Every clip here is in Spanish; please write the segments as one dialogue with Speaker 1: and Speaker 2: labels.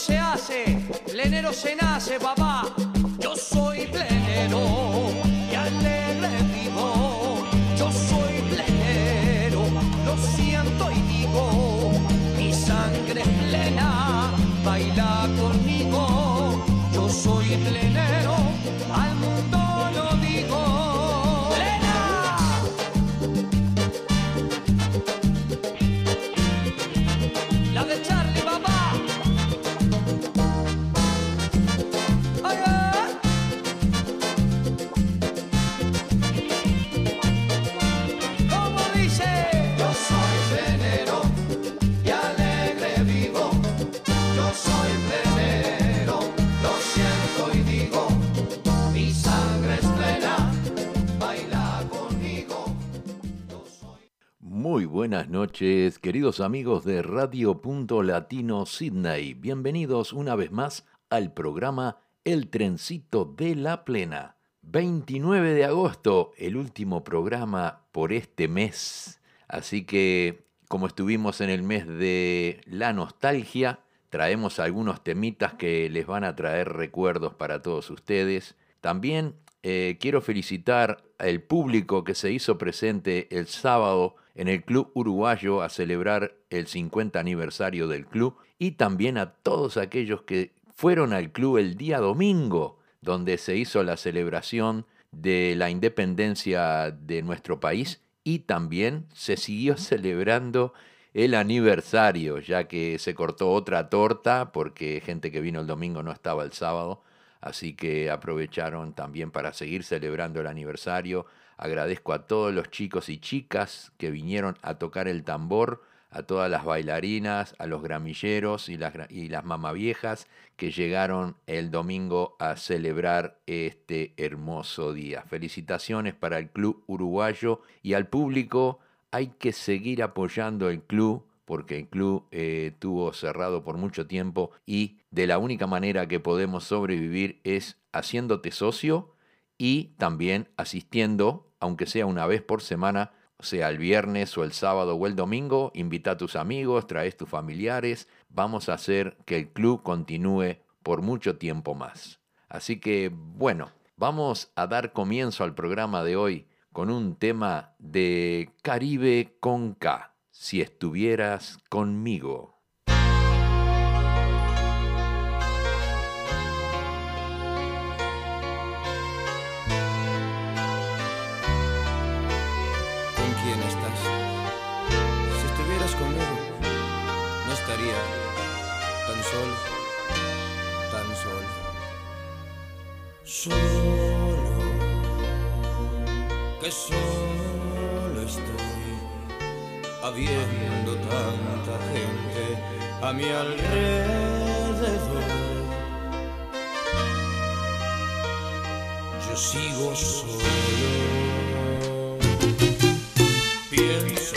Speaker 1: se hace, plenero se nace, papá.
Speaker 2: Buenas noches, queridos amigos de Radio Punto Latino Sydney. Bienvenidos una vez más al programa El Trencito de la Plena. 29 de agosto, el último programa por este mes. Así que, como estuvimos en el mes de la nostalgia, traemos algunos temitas que les van a traer recuerdos para todos ustedes. También eh, quiero felicitar al público que se hizo presente el sábado en el Club Uruguayo a celebrar el 50 aniversario del club y también a todos aquellos que fueron al club el día domingo, donde se hizo la celebración de la independencia de nuestro país y también se siguió celebrando el aniversario, ya que se cortó otra torta porque gente que vino el domingo no estaba el sábado. Así que aprovecharon también para seguir celebrando el aniversario. Agradezco a todos los chicos y chicas que vinieron a tocar el tambor, a todas las bailarinas, a los gramilleros y las, mamaviejas que llegaron el domingo a celebrar este hermoso día. Felicitaciones para el Club Uruguayo y al público. Hay que seguir apoyando el club porque el club eh, estuvo cerrado por mucho tiempo y de la única manera que podemos sobrevivir es haciéndote socio y también asistiendo, aunque sea una vez por semana, sea el viernes o el sábado o el domingo, invita a tus amigos, traes tus familiares, vamos a hacer que el club continúe por mucho tiempo más. Así que, bueno, vamos a dar comienzo al programa de hoy con un tema de Caribe con K, si estuvieras conmigo.
Speaker 3: Solo, que solo estoy, habiendo tanta gente a mi alrededor. Yo sigo solo. Pienso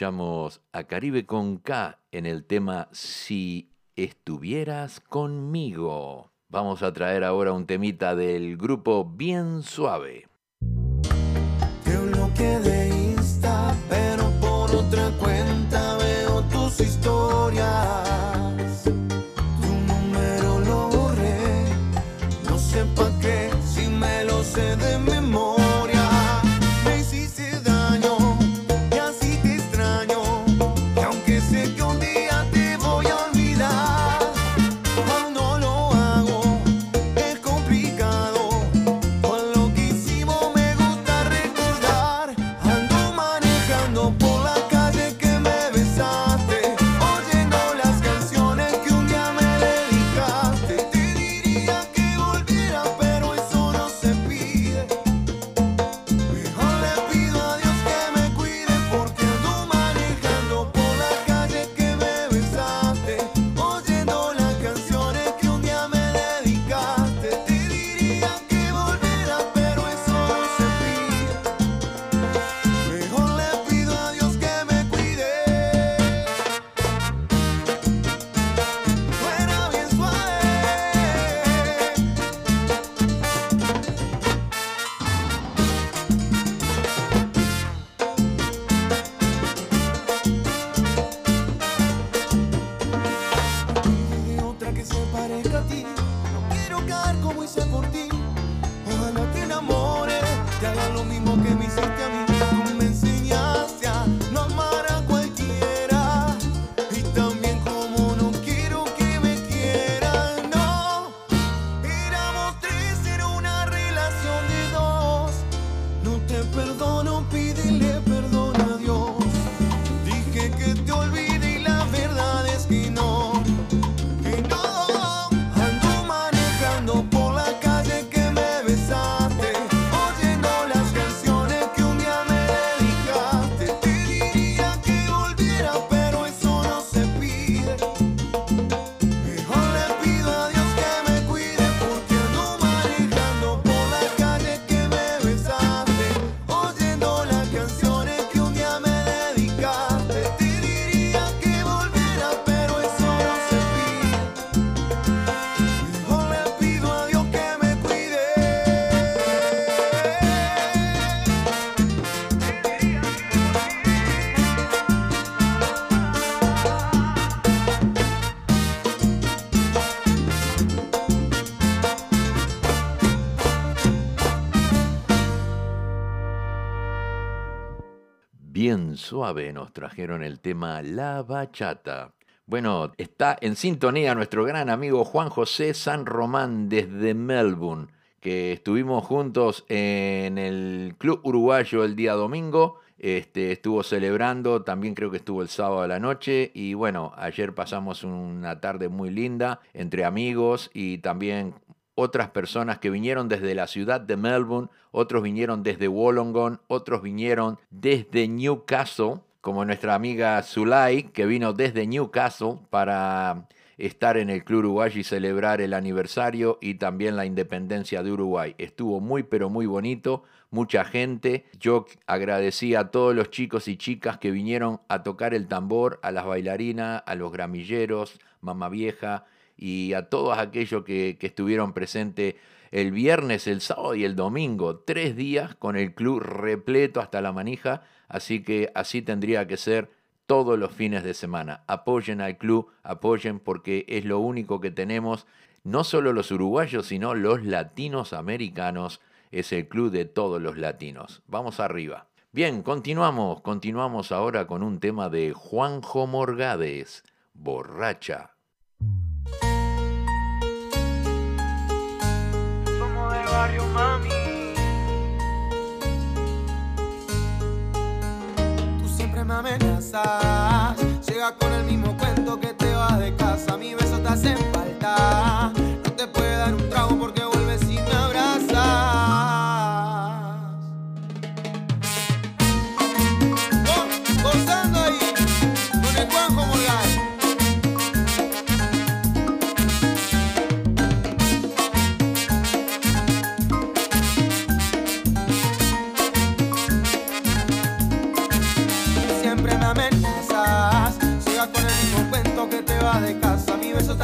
Speaker 2: escuchamos a Caribe con K en el tema Si estuvieras conmigo. Vamos a traer ahora un temita del grupo Bien Suave.
Speaker 3: Te bloqueé de Insta, pero por otra cuenta veo tus historias. Tu número lo borré, no sé pa' qué, si me lo sé de memoria. Suave
Speaker 2: nos trajeron el tema La Bachata. Bueno, está en sintonía nuestro gran amigo Juan José San Román desde Melbourne, que estuvimos juntos en el Club Uruguayo el día domingo. Este, estuvo celebrando, también creo que estuvo el sábado a la noche y bueno, ayer pasamos una tarde muy linda entre amigos y también otras personas que vinieron desde la ciudad de Melbourne, otros vinieron desde Wollongong, otros vinieron desde Newcastle, como nuestra amiga Zulay, que vino desde Newcastle para estar en el Club Uruguay y celebrar el aniversario y también la independencia de Uruguay. Estuvo muy pero muy bonito, mucha gente. Yo agradecí a todos los chicos y chicas que vinieron a tocar el tambor, a las bailarinas, a los gramilleros, mamá vieja y a todos aquellos que, estuvieron presentes el viernes, el sábado y el domingo. Tres días con el club repleto hasta la manija, así que así tendría que ser todos los fines de semana. Apoyen al club, apoyen porque es lo único que tenemos, no solo los uruguayos, sino los latinos americanos. Es el club de todos los latinos. Vamos arriba. Bien, continuamos, continuamos ahora con un tema de Juanjo Morgades, Borracha.
Speaker 4: Barrio, mami.
Speaker 3: Tú siempre me amenazas. Llega con el mismo cuento que te vas de casa. Mi beso te hace falta.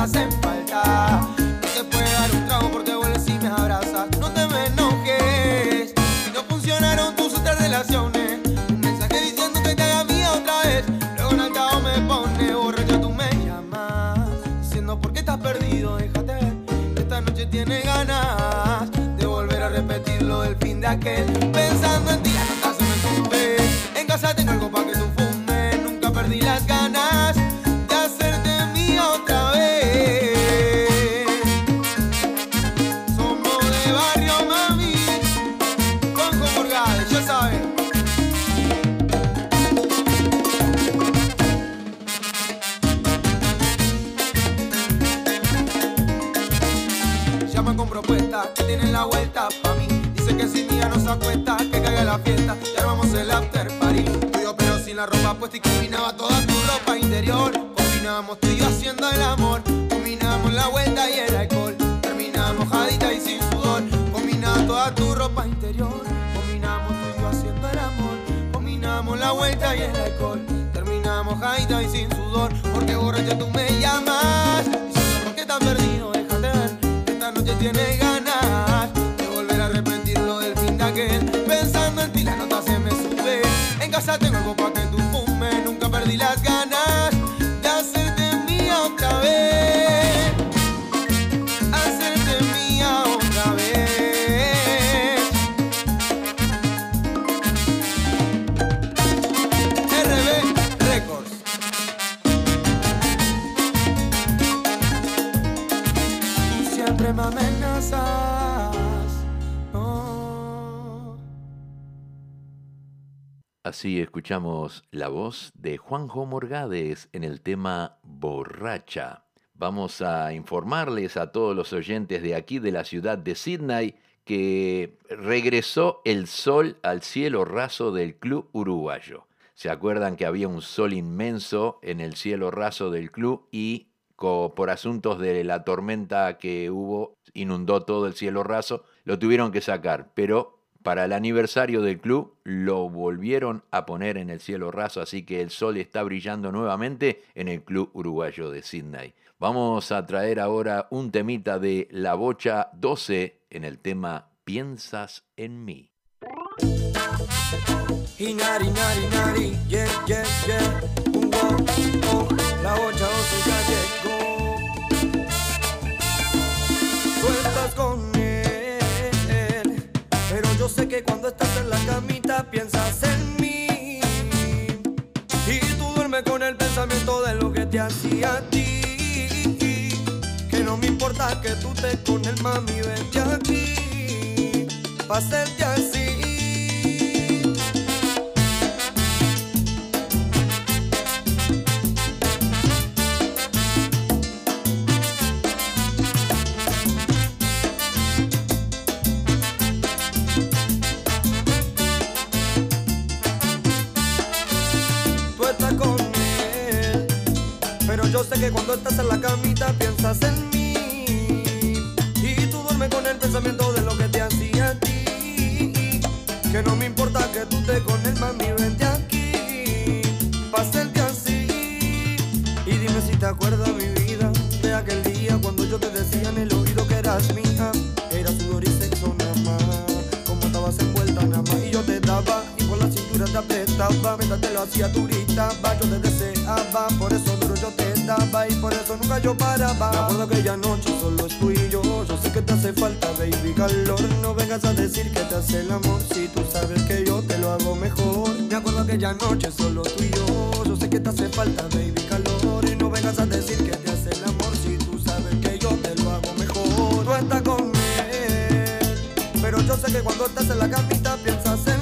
Speaker 3: Hacen falta. No te puedo dar un trago porque vuelves y me abrazas. No te me enojes. Si no funcionaron tus otras relaciones. Un mensaje diciendo que te haga mía otra vez. Luego en altavoz me pone borracho, tú me llamas. Diciendo por qué estás perdido, déjate ver. Esta noche tiene ganas de volver a repetir lo del fin de aquel.
Speaker 2: Escuchamos la voz de Juanjo Morgades en el tema Borracha. Vamos a informarles a todos los oyentes de aquí de la ciudad de Sydney que regresó el sol al cielo raso del club uruguayo. ¿Se acuerdan que había un sol inmenso en el cielo raso del club y por asuntos de la tormenta que hubo inundó todo el cielo raso? Lo tuvieron que sacar, pero para el aniversario del club lo volvieron a poner en el cielo raso, así que el sol está brillando nuevamente en el club uruguayo de Sydney. Vamos a traer ahora un temita de La Bocha 12 en el tema Piensas en mí.
Speaker 3: Yo sé que cuando estás en la camita piensas en mí. Y tú duermes con el pensamiento de lo que te hacía a ti. Que no me importa que tú te con el mami, vente aquí. Pa' hacerte así. Yo sé que cuando estás en la camita piensas en mí. Y tú duermes con el pensamiento de lo que te hacía a ti. Que no me importa que tú te con el mami, vente aquí. Pa' hacerte así. Y dime si te acuerdas, mi vida, de aquel día cuando yo te decía en el oído que eras mía. Era sudor y sexo nada más. Como estabas envuelta nada más. Y yo te daba y por la cintura te apretaba. Mientras te lo hacía, gritabas. Yo te deseaba, por eso duro yo te daba. Y por eso nunca yo paraba. Me acuerdo aquella noche solo tú y yo. Yo sé que te hace falta, baby, calor. No vengas a decir que te hace el amor. Si tú sabes que yo te lo hago mejor. Me acuerdo aquella noche solo tú y yo. Yo sé que te hace falta, baby, calor. Y no vengas a decir que te hace el amor. Si tú sabes que yo te lo hago mejor. Tú estás con él. Pero yo sé que cuando estás en la camita piensas en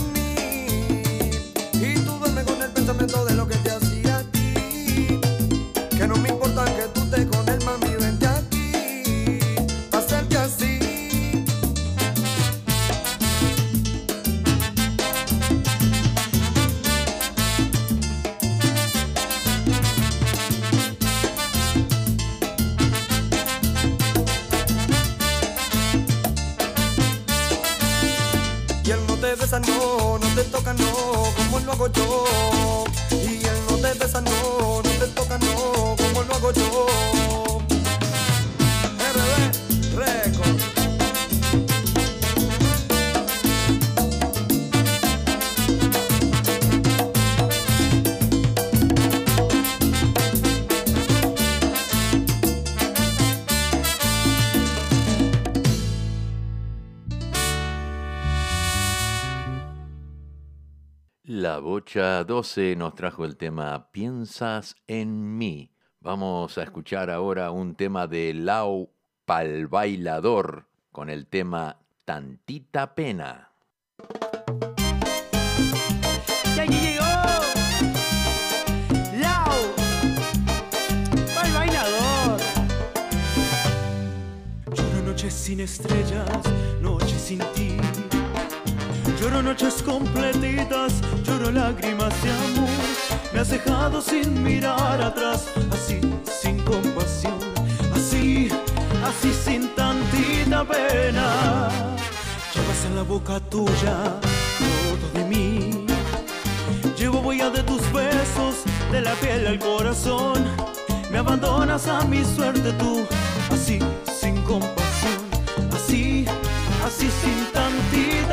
Speaker 2: La Bocha 12 nos trajo el tema Piensas en mí. Vamos a escuchar ahora un tema de Lau Pal Bailador con el tema Tantita Pena.
Speaker 5: Y aquí llegó Lau, el bailador.
Speaker 6: Lloro noches sin estrellas, noches sin ti. Lloro noches completitas, lloro lágrimas de amor. Me has dejado sin mirar atrás, así sin compasión, así, así sin tantita pena. Llevas en la boca tuya todo de mí. Llevo huella de tus besos, de la piel al corazón. Me abandonas a mi suerte tú, así sin compasión,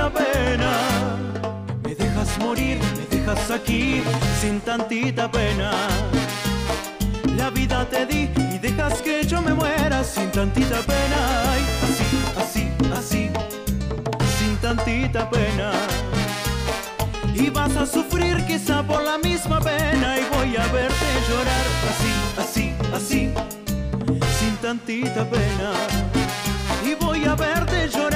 Speaker 6: tantita pena. Me dejas morir, me dejas aquí sin tantita pena. La vida te di y dejas que yo me muera sin tantita pena. Ay, así, así, así, sin tantita pena y vas a sufrir quizá por la misma pena y voy a verte llorar así, así, así, sin tantita pena. Y voy a verte llorar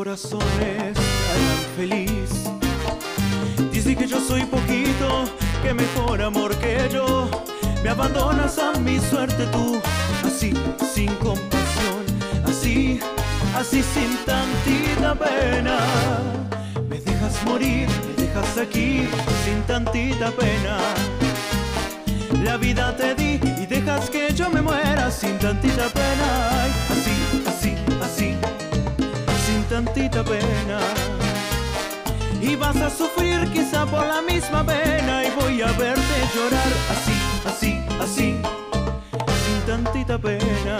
Speaker 6: corazones harán feliz. Dice que yo soy poquito, que mejor amor que yo. Me abandonas a mi suerte tú, así, sin compasión, así, así sin tantita pena. Me dejas morir, me dejas aquí, sin tantita pena. La vida te di y dejas que yo me muera sin tantita pena. Tantita pena y vas a sufrir quizá por la misma pena y voy a verte llorar así, así, así, sin tantita pena.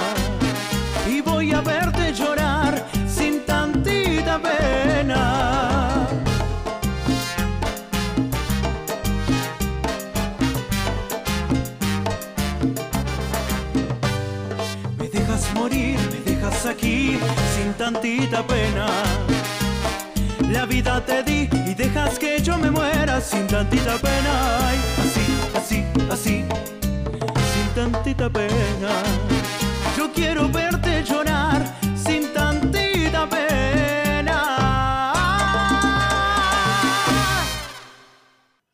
Speaker 6: Y voy a verte llorar sin tantita pena. Sin tantita pena. La vida te di y dejas que yo me muera sin tantita pena. Así, así, así, sin tantita pena. Yo quiero verte llorar sin tantita pena.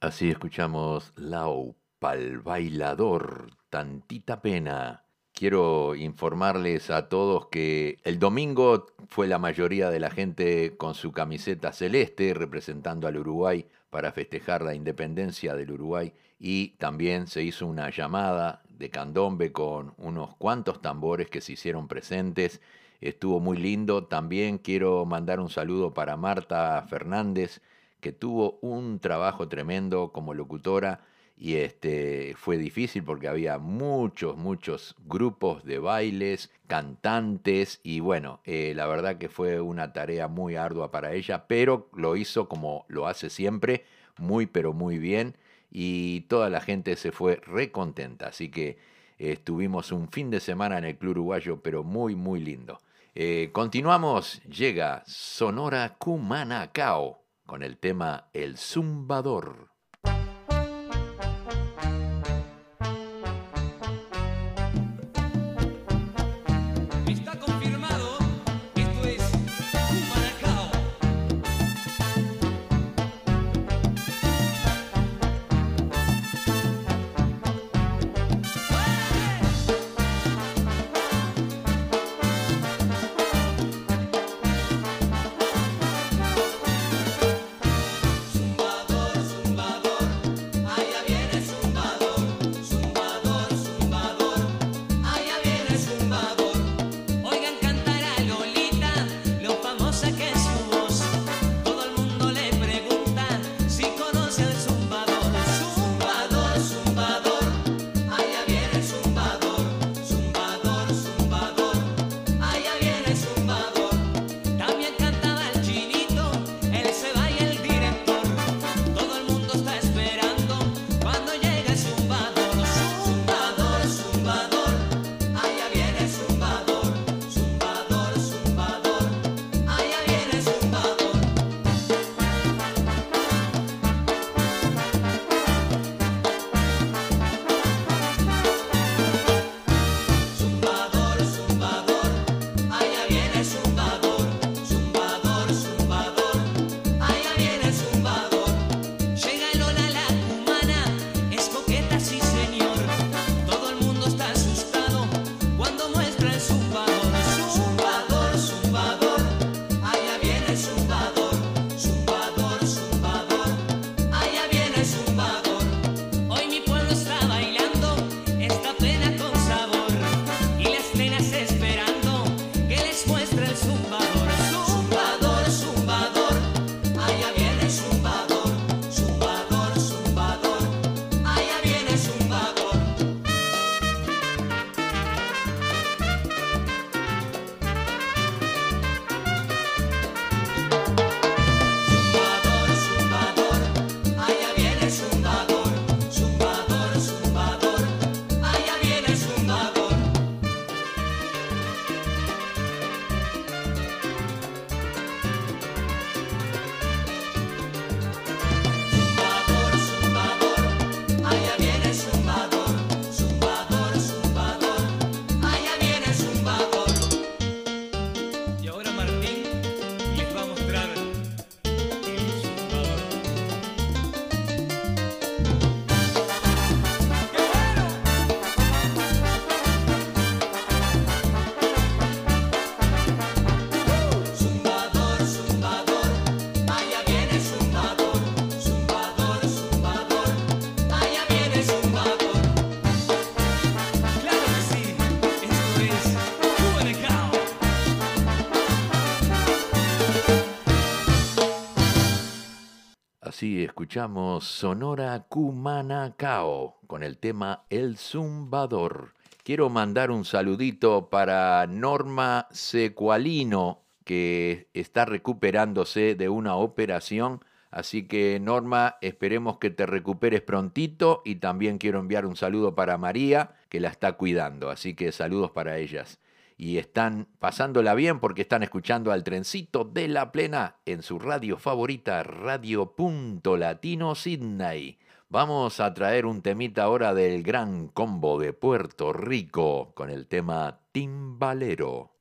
Speaker 2: Así escuchamos Lau Pal Bailador, Tantita Pena. Quiero informarles a todos que el domingo fue la mayoría de la gente con su camiseta celeste representando al Uruguay para festejar la independencia del Uruguay y también se hizo una llamada de candombe con unos cuantos tambores que se hicieron presentes. Estuvo muy lindo. También quiero mandar un saludo para Marta Fernández, que tuvo un trabajo tremendo como locutora y este fue difícil porque había muchos, muchos grupos de bailes, cantantes y bueno, eh, la verdad que fue una tarea muy ardua para ella, pero lo hizo como lo hace siempre, muy pero muy bien y toda la gente se fue recontenta, así que eh, tuvimos un fin de semana en el Club Uruguayo, pero muy, muy lindo. Eh, continuamos, llega Sonora Cumanacao con el tema El Zumbador. Escuchamos Sonora Cumanacao con el tema El Zumbador. Quiero mandar un saludito para Norma Secualino, que está recuperándose de una operación. Así que Norma, esperemos que te recuperes prontito y también quiero enviar un saludo para María, que la está cuidando. Así que saludos para ellas y están pasándola bien porque están escuchando al trencito de la plena en su radio favorita, Radio Punto Latino Sydney. Vamos a traer un temita ahora del gran combo de Puerto Rico con el tema Timbalero.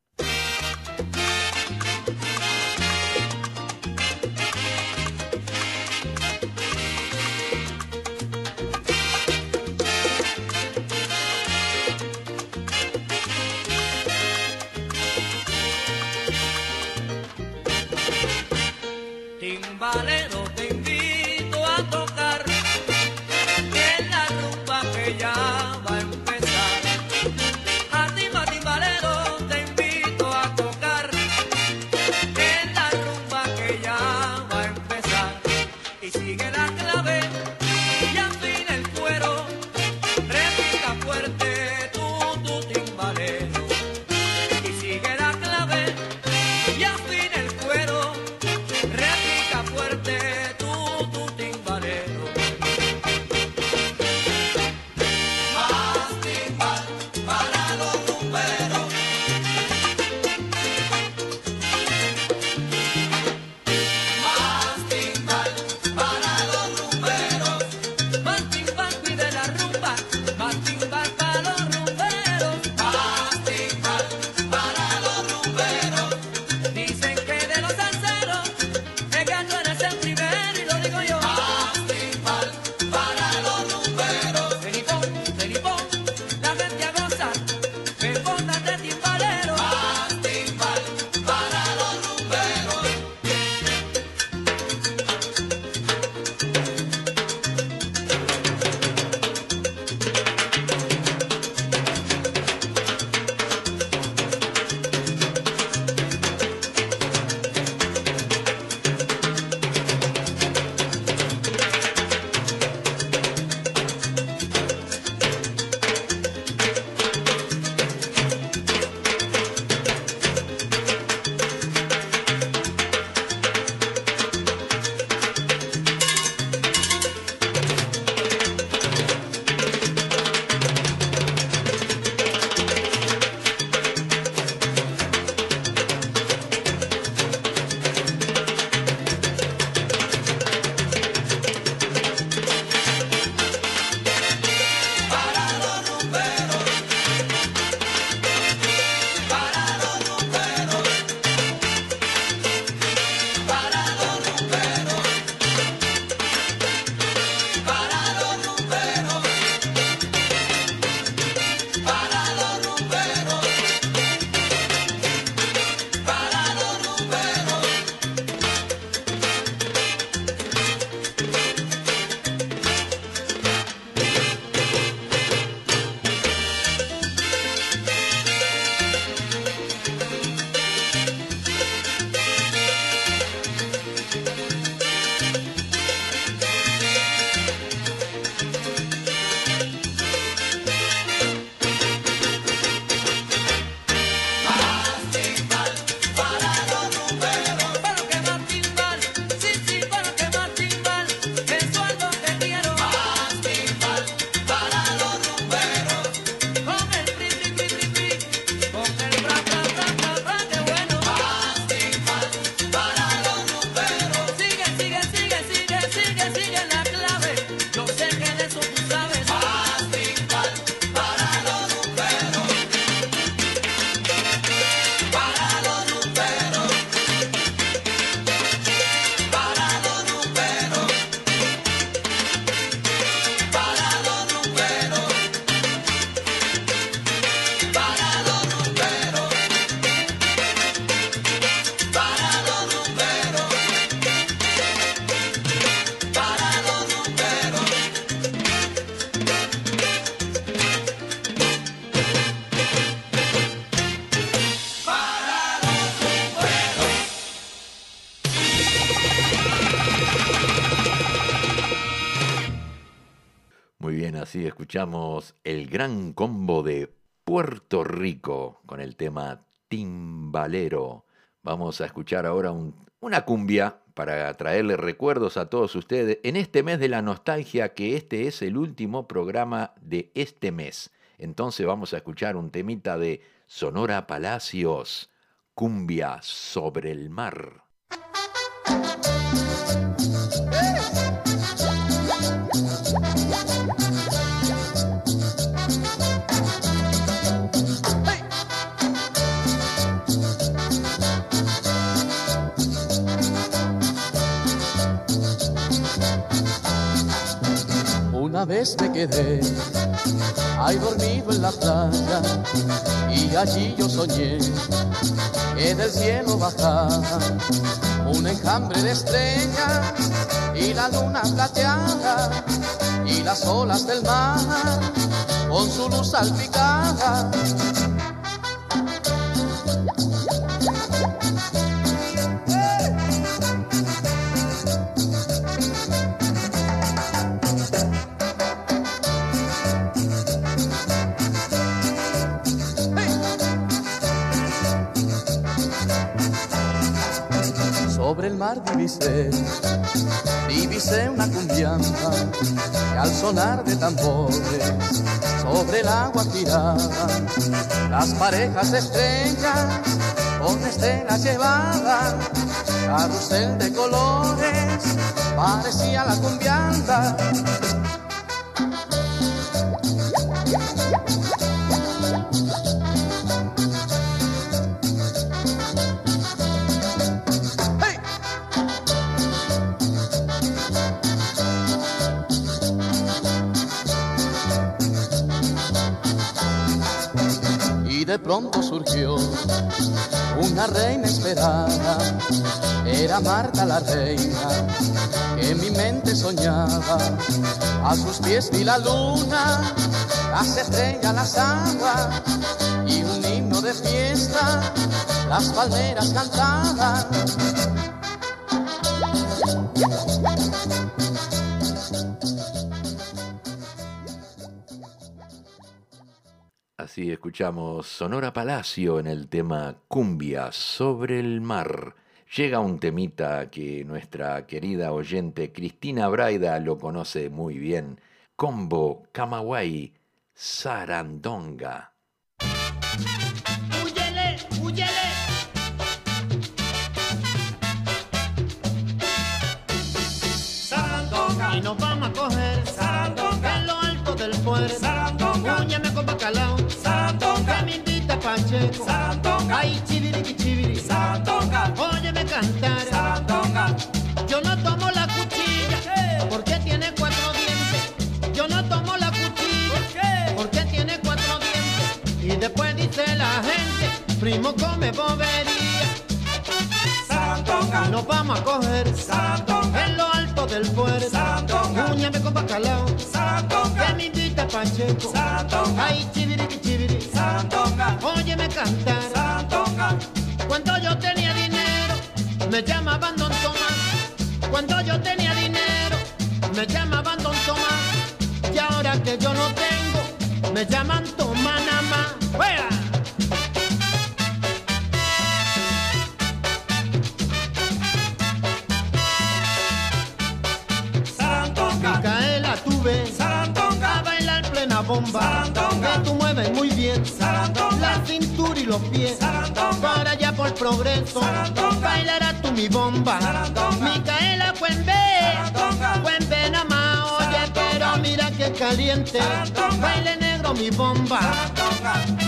Speaker 2: Gran combo de Puerto Rico con el tema Timbalero. Vamos a escuchar ahora un- una cumbia para traerle recuerdos a todos ustedes en este mes de la nostalgia, que este es el último programa de este mes. Entonces vamos a escuchar un temita de Sonora Palacios, Cumbia sobre el mar.
Speaker 7: Vez me quedé ahí dormido en la playa y allí yo soñé que del cielo bajaba un enjambre de estrellas y la luna plateada y las olas del mar con su luz salpicada. El mar divisé, divisé una cumbiamba que al sonar de tambores sobre el agua giraban las parejas estrellas con estelas llevadas, carrusel de colores, parecía la cumbiamba. De pronto surgió una reina esperada, era Marta la reina, que mi mente soñaba. A sus pies vi la luna, las estrellas, las aguas, y un himno de fiesta, las palmeras cantaban.
Speaker 2: Así escuchamos Sonora Palacio en el tema Cumbia sobre el mar. Llega un temita que nuestra querida oyente Cristina Braida lo conoce muy bien. Combo Camagüey Sarandonga.
Speaker 8: Huyele, huyele.
Speaker 1: Sarandonga,
Speaker 8: Y nos vamos a coger
Speaker 1: Sarandonga,
Speaker 8: en lo alto del puerto.
Speaker 1: Sarandonga.
Speaker 8: Úñame con bacalao.
Speaker 1: Sarandonga,
Speaker 8: Que me invita Pacheco.
Speaker 1: Sarandonga.
Speaker 8: Ay, chiviri, chiviri.
Speaker 1: Sarandonga,
Speaker 8: Óyeme cantar.
Speaker 1: Sarandonga,
Speaker 8: Yo no tomo la cuchilla
Speaker 1: qué?
Speaker 8: porque tiene cuatro dientes. Yo no tomo la cuchilla
Speaker 1: qué?
Speaker 8: porque tiene cuatro dientes. Y después dice la gente, primo come bobería.
Speaker 1: Sarandonga,
Speaker 8: Y nos vamos a coger
Speaker 1: Sarandonga,
Speaker 8: en lo alto del puerto.
Speaker 1: Sarandonga.
Speaker 8: Úñame con bacalao. Que
Speaker 1: Sarandonga,
Speaker 8: me Pacheco.
Speaker 1: Sarandonga,
Speaker 8: Ay, chiviri, chiviri.
Speaker 1: Sarandonga,
Speaker 8: Óyeme cantar.
Speaker 1: Sarandonga,
Speaker 8: Cuando yo tenía dinero, me llamaban Don Tomás. Cuando yo tenía dinero, me llamaban Don Tomás. Y ahora que yo no tengo, me llaman Tomás nada más. ¡Fuera!
Speaker 1: Sarandonga.
Speaker 8: Tú mueves muy bien
Speaker 1: Sarandonga,
Speaker 8: la cintura y los pies.
Speaker 1: Sarandonga.
Speaker 8: Para allá por progreso,
Speaker 1: Sarandonga.
Speaker 8: bailarás tú mi bomba.
Speaker 1: Sarandonga.
Speaker 8: Micaela,
Speaker 1: Sarandonga.
Speaker 8: Cuembe nada más. Oye, pero mira que caliente.
Speaker 1: Sarandonga.
Speaker 8: Baile negro mi bomba.
Speaker 1: Sarandonga.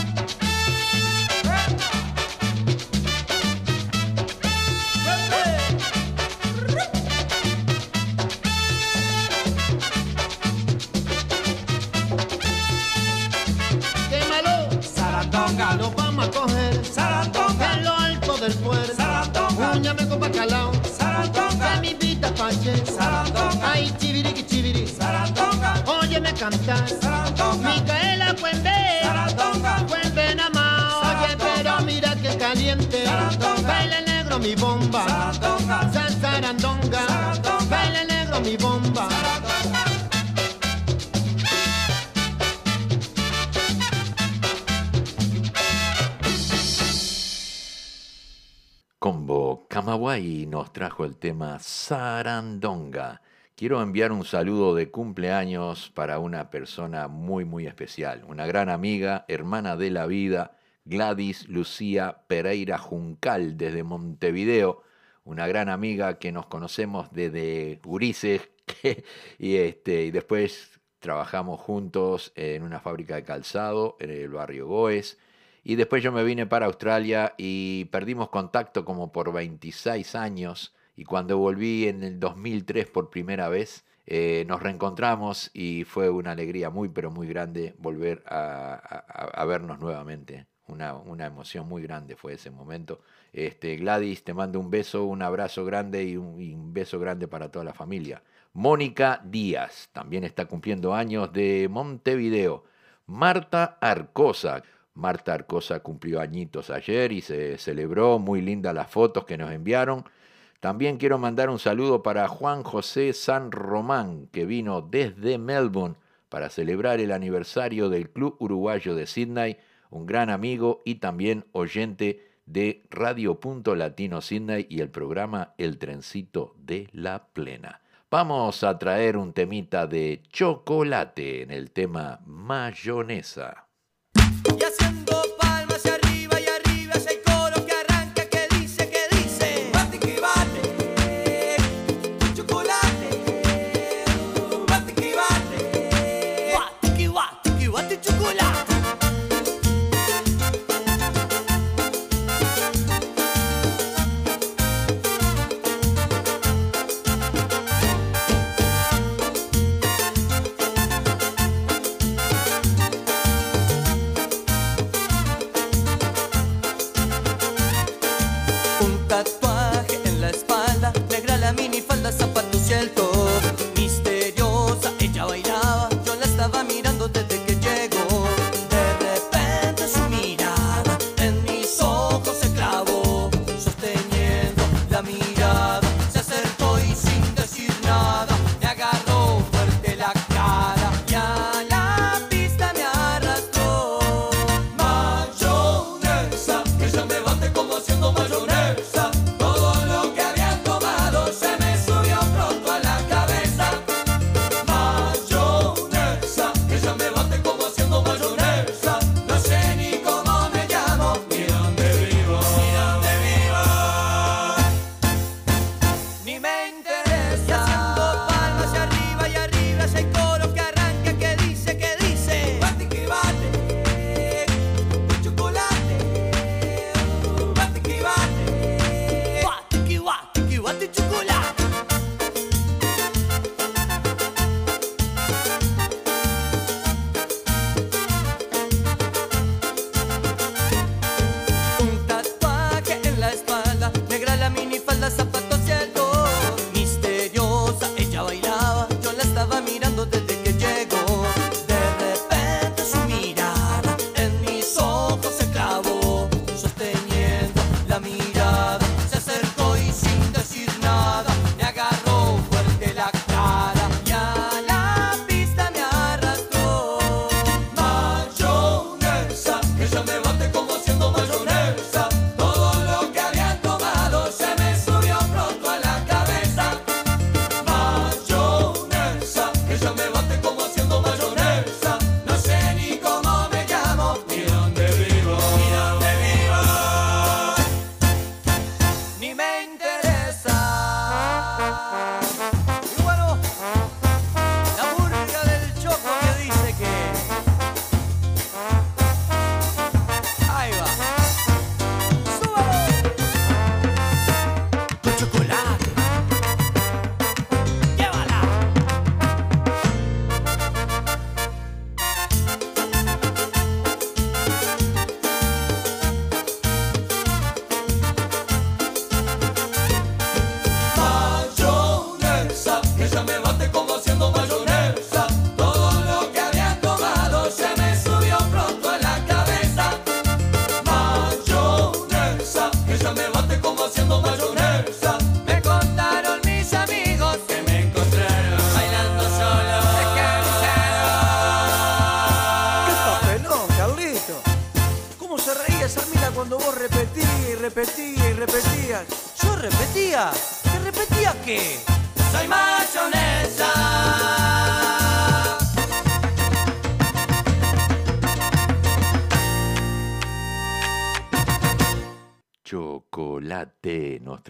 Speaker 1: Sarandonga.
Speaker 8: Ay, chiviriqui, chiviri.
Speaker 1: Sarandonga,
Speaker 8: Óyeme cantar.
Speaker 1: Sarandonga,
Speaker 8: Micaela Cuembe.
Speaker 1: Sarandonga,
Speaker 8: Cuembe nada más. Oye, pero mira que caliente.
Speaker 1: Sarandonga.
Speaker 8: Baile negro mi bomba.
Speaker 1: Sarandonga,
Speaker 8: San. Sarandonga.
Speaker 9: Camagüey nos trajo el tema Sarandonga. Quiero enviar un saludo de cumpleaños para una persona muy muy especial, una gran amiga, hermana de la vida, Gladys Lucía Pereira Juncal desde Montevideo, una gran amiga que nos conocemos desde Urices y, este, y después trabajamos juntos en una fábrica de calzado en el barrio Goes. Y después yo me vine para Australia y perdimos contacto como por 26 años. Y cuando volví en el 2003 por primera vez, eh, nos reencontramos y fue una alegría muy, pero muy grande volver a, vernos nuevamente. Una, una emoción muy grande fue ese momento. Este, Gladys, te mando un beso, un abrazo grande y un, y un beso grande para toda la familia. Mónica Díaz, también está cumpliendo años de Montevideo. Marta Arcosa. Marta Arcosa cumplió añitos ayer y se celebró. Muy lindas las fotos que nos enviaron. También quiero mandar un saludo para Juan José San Román, que vino desde Melbourne para celebrar el aniversario del Club Uruguayo de Sydney, un gran amigo y también oyente de Radio Punto Latino Sydney y el programa El Trencito de la Plena. Vamos a traer un temita de chocolate en el tema mayonesa.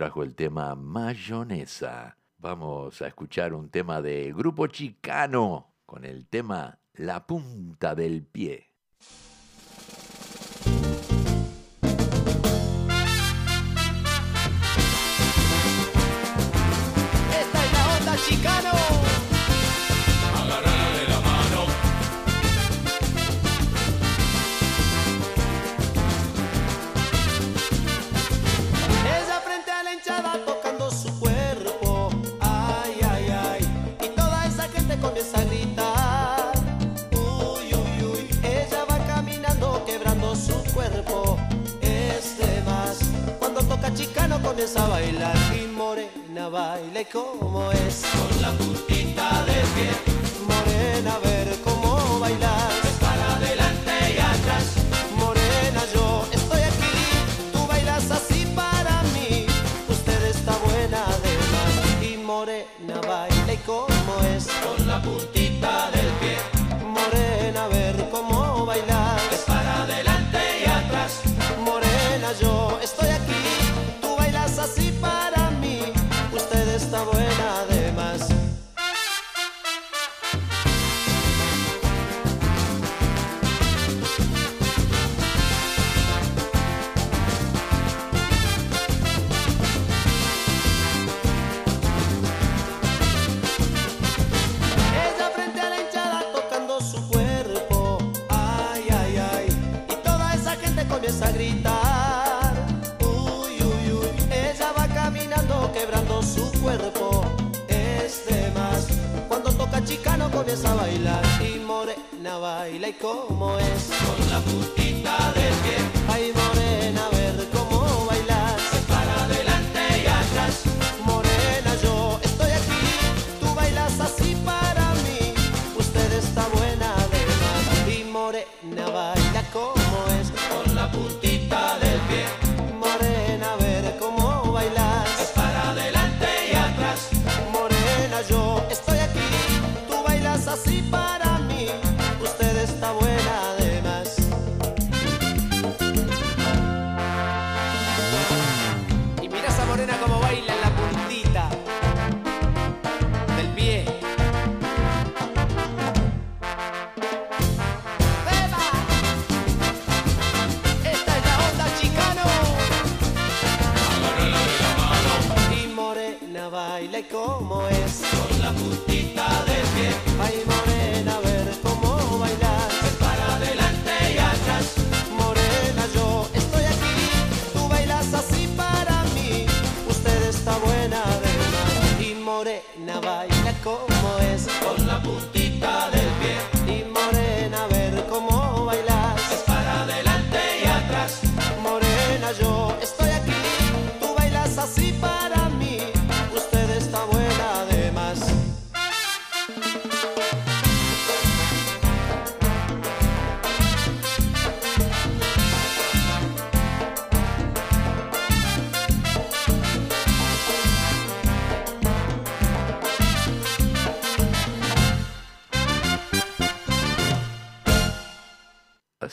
Speaker 9: trajo el tema Mayonesa. Vamos a escuchar un tema de Grupo Chicano con el tema La punta del pie.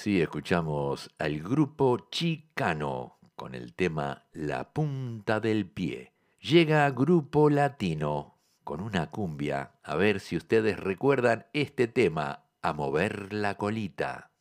Speaker 2: así
Speaker 9: escuchamos al grupo Chicano con el tema La punta del pie. Llega Grupo Latino con una cumbia, a ver si ustedes recuerdan este tema, a mover la colita.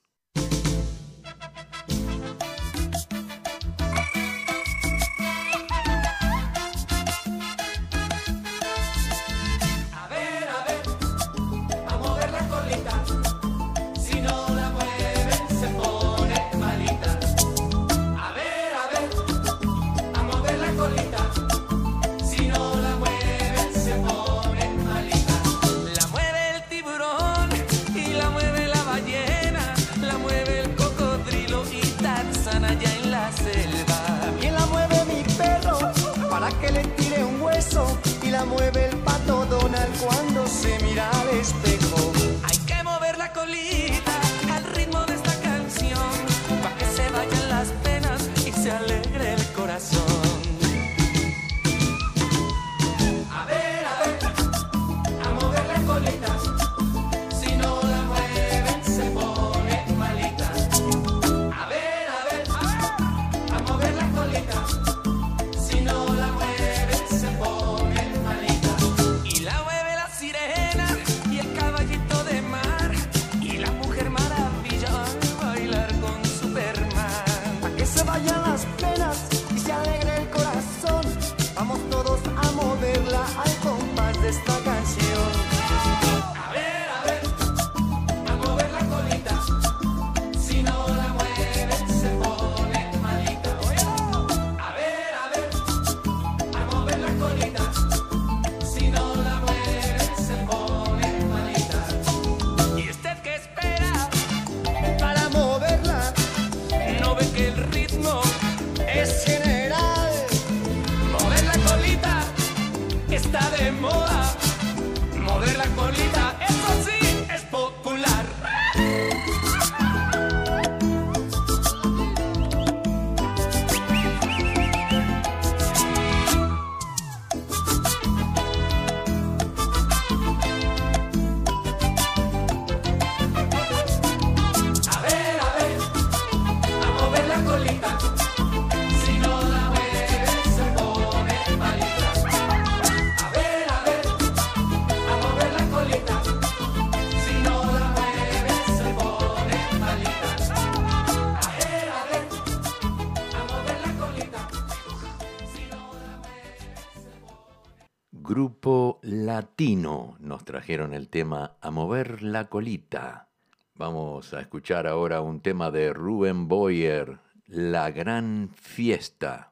Speaker 2: Grupo Latino nos trajeron el tema A mover la colita. Vamos a escuchar ahora un tema de Rubén Boyer, La Gran Fiesta.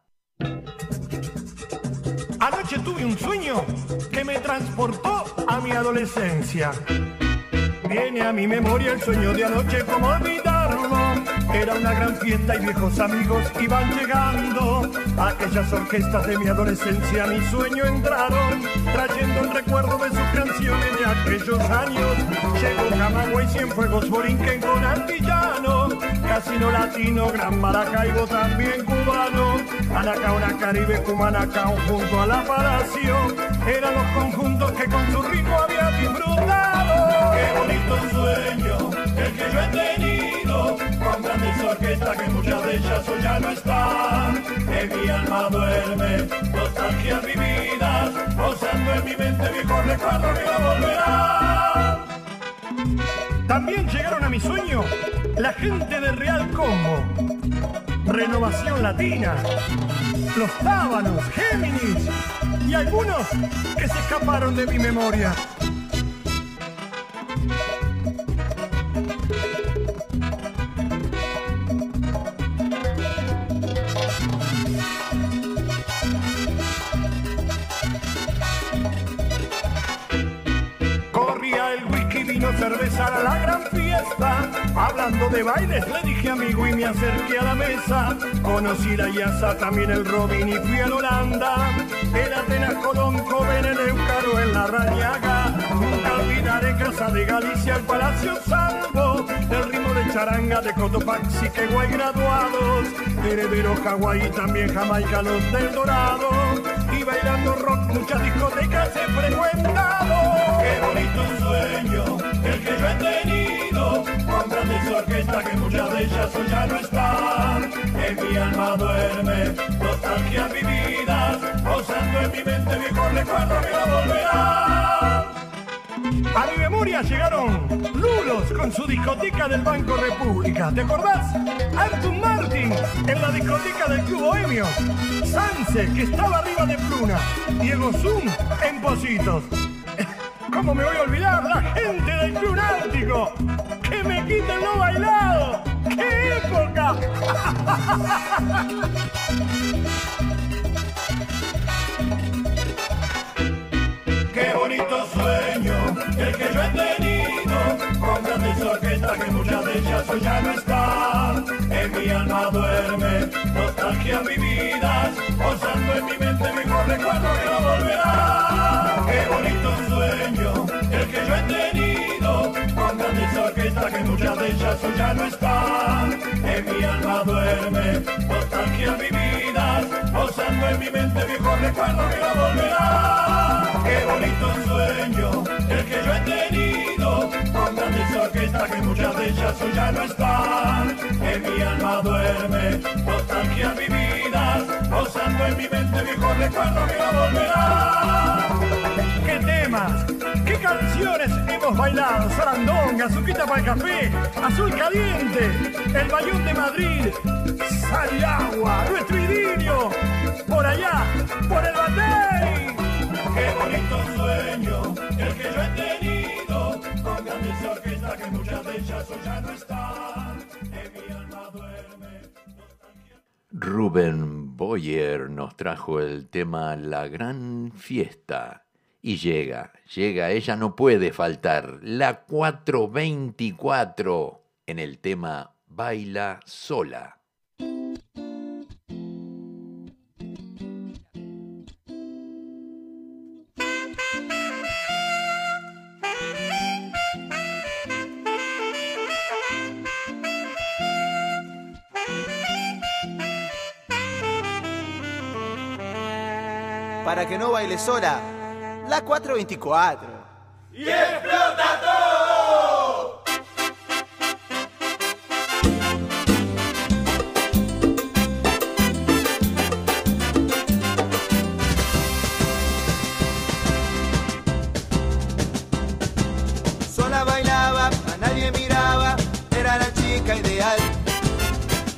Speaker 10: Anoche tuve un sueño que me transportó a mi adolescencia. Viene a mi memoria el sueño de anoche, como olvidarlo. Era una gran fiesta y viejos amigos iban llegando. Aquellas orquestas de mi adolescencia a mi sueño entraron, trayendo el recuerdo de sus canciones de aquellos años. Llegó Camagüey, Cienfuegos, Borinquen con Antillano, Casino Latino, Gran Maracaibo, también cubano. Anacaona, Caribe, Cumanacao, junto a la Palacio. Eran los conjuntos que con su ritmo había disfrutado. Bonito sueño el que yo he tenido con grandes orquestas que muchas de ellas hoy ya no están. En mi alma duerme nostalgias vividas, posando en mi mente viejos recuerdos que no volverán. También llegaron a mi sueño la gente de Real Combo, Renovación Latina, Los Tábanos, Géminis y algunos que se escaparon de mi memoria. Thank you. Cerveza, era la gran fiesta. Hablando de bailes, le dije amigo y me acerqué a la mesa. Conocí la Yasa, también el Robin y fui a la Holanda. El Atenas, Colón, Coven, el Eucaro, en la Rañaga. Nunca olvidaré Casa de Galicia, el Palacio Salvo. El ritmo de charanga de Cotopaxi, que guay graduados. Heredero, Hawái, también Jamaica, los del Dorado. Y bailando rock, muchas discotecas he frecuentado. Ya no están. En mi alma duerme nostalgias vividas, posando en mi mente viejos recuerdos que no volverán. A mi memoria llegaron Lulos con su discoteca del Banco República. ¿Te acordás? Artur Martin en la discoteca del Club Bohemio. Sanse, que estaba arriba de Pluna. Diego Zoom en Positos. ¿Cómo me voy a olvidar? La gente del Club Náutico. Que me quiten lo bailado. ¡Qué época! Qué bonito sueño el que yo he tenido con grandes orquestas que muchas de ellas hoy ya no están. En mi alma duerme nostalgias vividas, posando en mi mente mejor recuerdo que no volverá. Qué bonito sueño el que yo he tenido con grandes orquestas que muchas de ellas ya no están. En mi alma duerme nostalgias vividas, posando en mi mente viejo recuerdo que no volverá. Qué bonito sueño el que yo he tenido con grandes orquestas que muchas de ellas hoy ya no están. En mi alma duerme nostalgias vividas, posando en mi mente viejo recuerdo que no volverá. ¡Qué temas! ¡Qué canciones hemos bailado! Sarandonga, Azuquita para el café, Azul Caliente, El Bayón de Madrid, Sal y Agua, Nuestro Idilio, por allá, por el Batey. ¡Qué bonito sueño el que yo he tenido
Speaker 2: Rubén Boyer nos trajo el tema La Gran Fiesta. Y llega, llega, ella no puede faltar, la 424 en el tema Baila sola.
Speaker 5: Sola, la 424.
Speaker 10: ¡Y explota todo!
Speaker 5: Sola bailaba, a nadie miraba, era la chica ideal.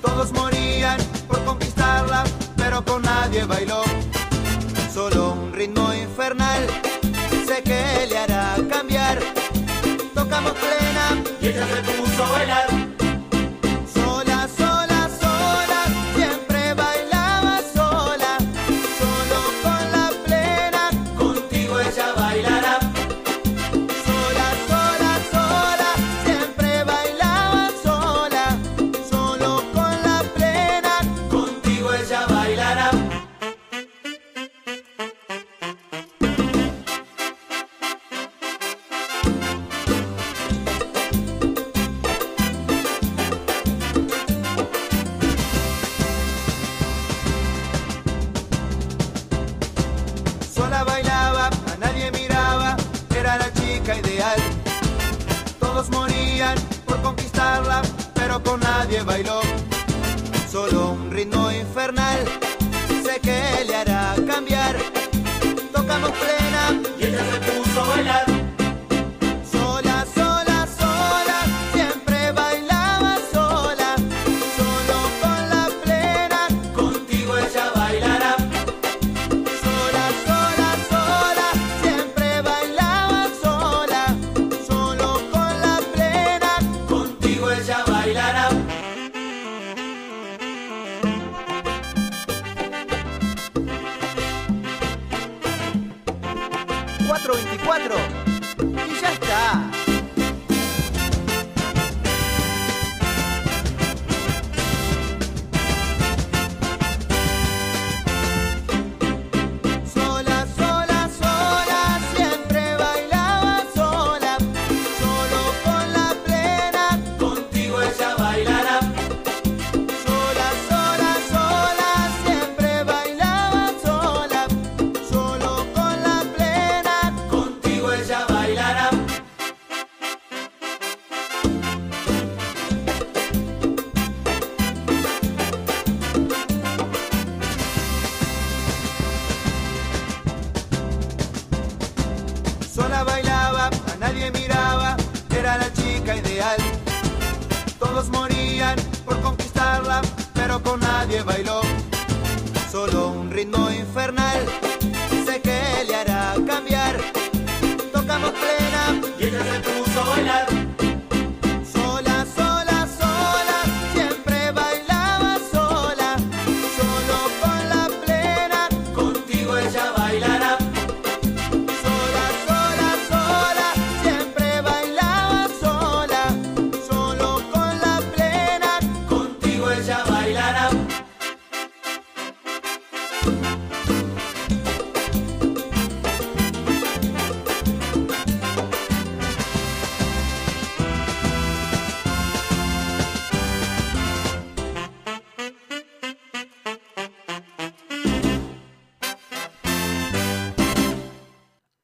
Speaker 5: Todos morían por conquistarla, pero con nadie bailó.
Speaker 9: puso a bailar.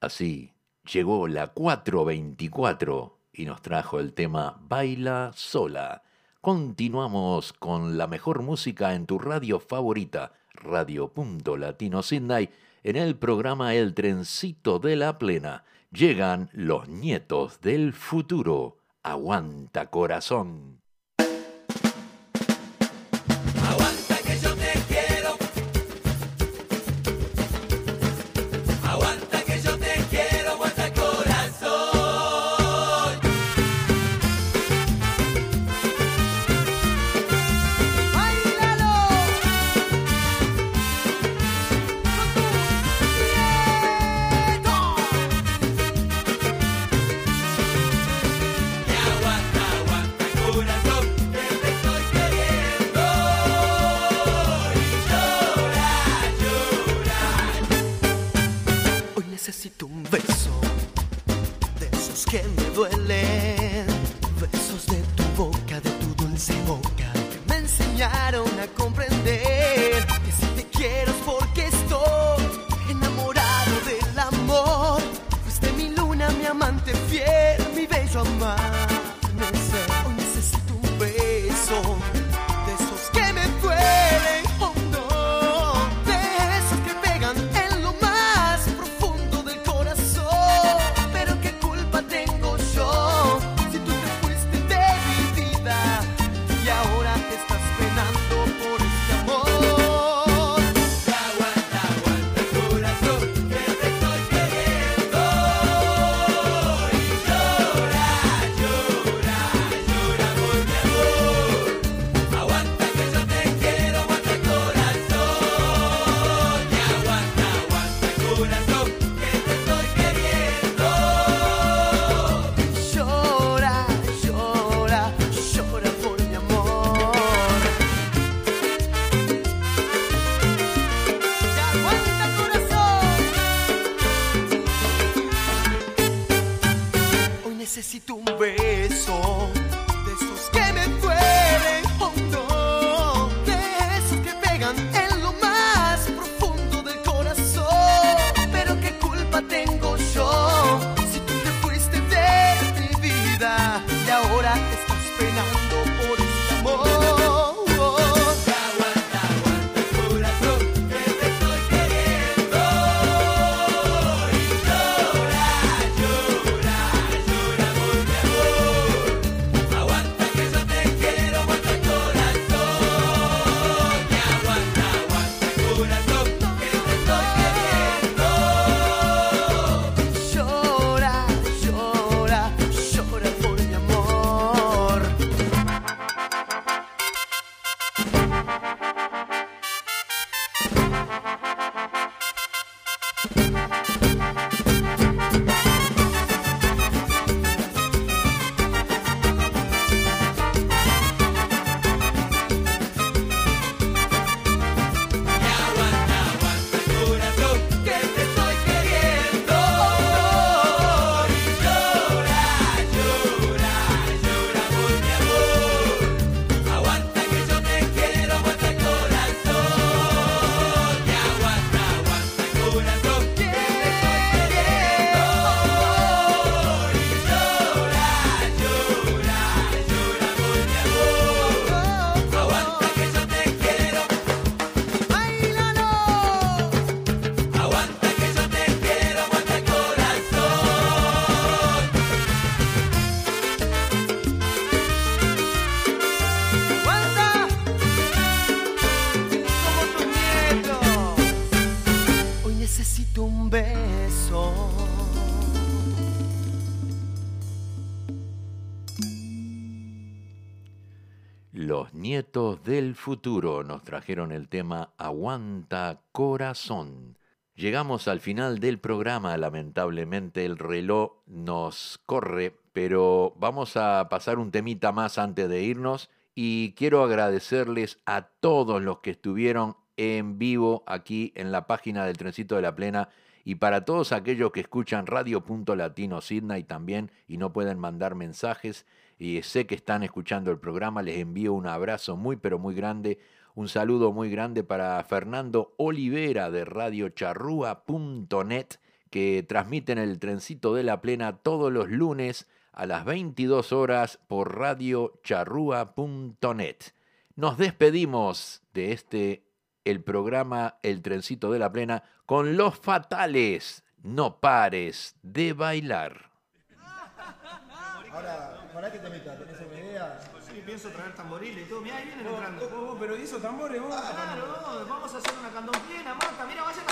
Speaker 5: Así llegó la 424 y nos trajo el tema Baila sola. Continuamos con la mejor música en tu radio favorita, Radio Punto Latino Sydney, en el programa El Trencito de la Plena. Llegan los nietos del futuro. Aguanta corazón.
Speaker 11: Nietos
Speaker 2: del futuro nos trajeron el tema Aguanta Corazón. Llegamos al final del programa, lamentablemente el reloj nos corre, pero vamos a pasar un temita más antes de irnos y quiero agradecerles a todos los que estuvieron en vivo aquí en la página del Trencito de la Plena y para todos aquellos que escuchan Radio.Latino Sydney también y no pueden mandar mensajes y sé que están escuchando el programa, les envío un abrazo muy pero muy grande, un saludo muy grande para Fernando Olivera de radiocharrúa.net que transmiten el trencito de la plena todos los lunes a las 22 horas por radiocharrúa.net. Nos despedimos de este, el programa El trencito de la plena con los fatales. No pares de bailar.
Speaker 5: ¿Para qué te metas? ¿Tenés una idea?
Speaker 9: Sí, pienso traer tamboriles y todo. Mirá, ahí vienen entrando.
Speaker 5: Oh, pero hizo tambores vos.
Speaker 9: Claro, vamos a hacer una candomplena, Marta. Mira, vayan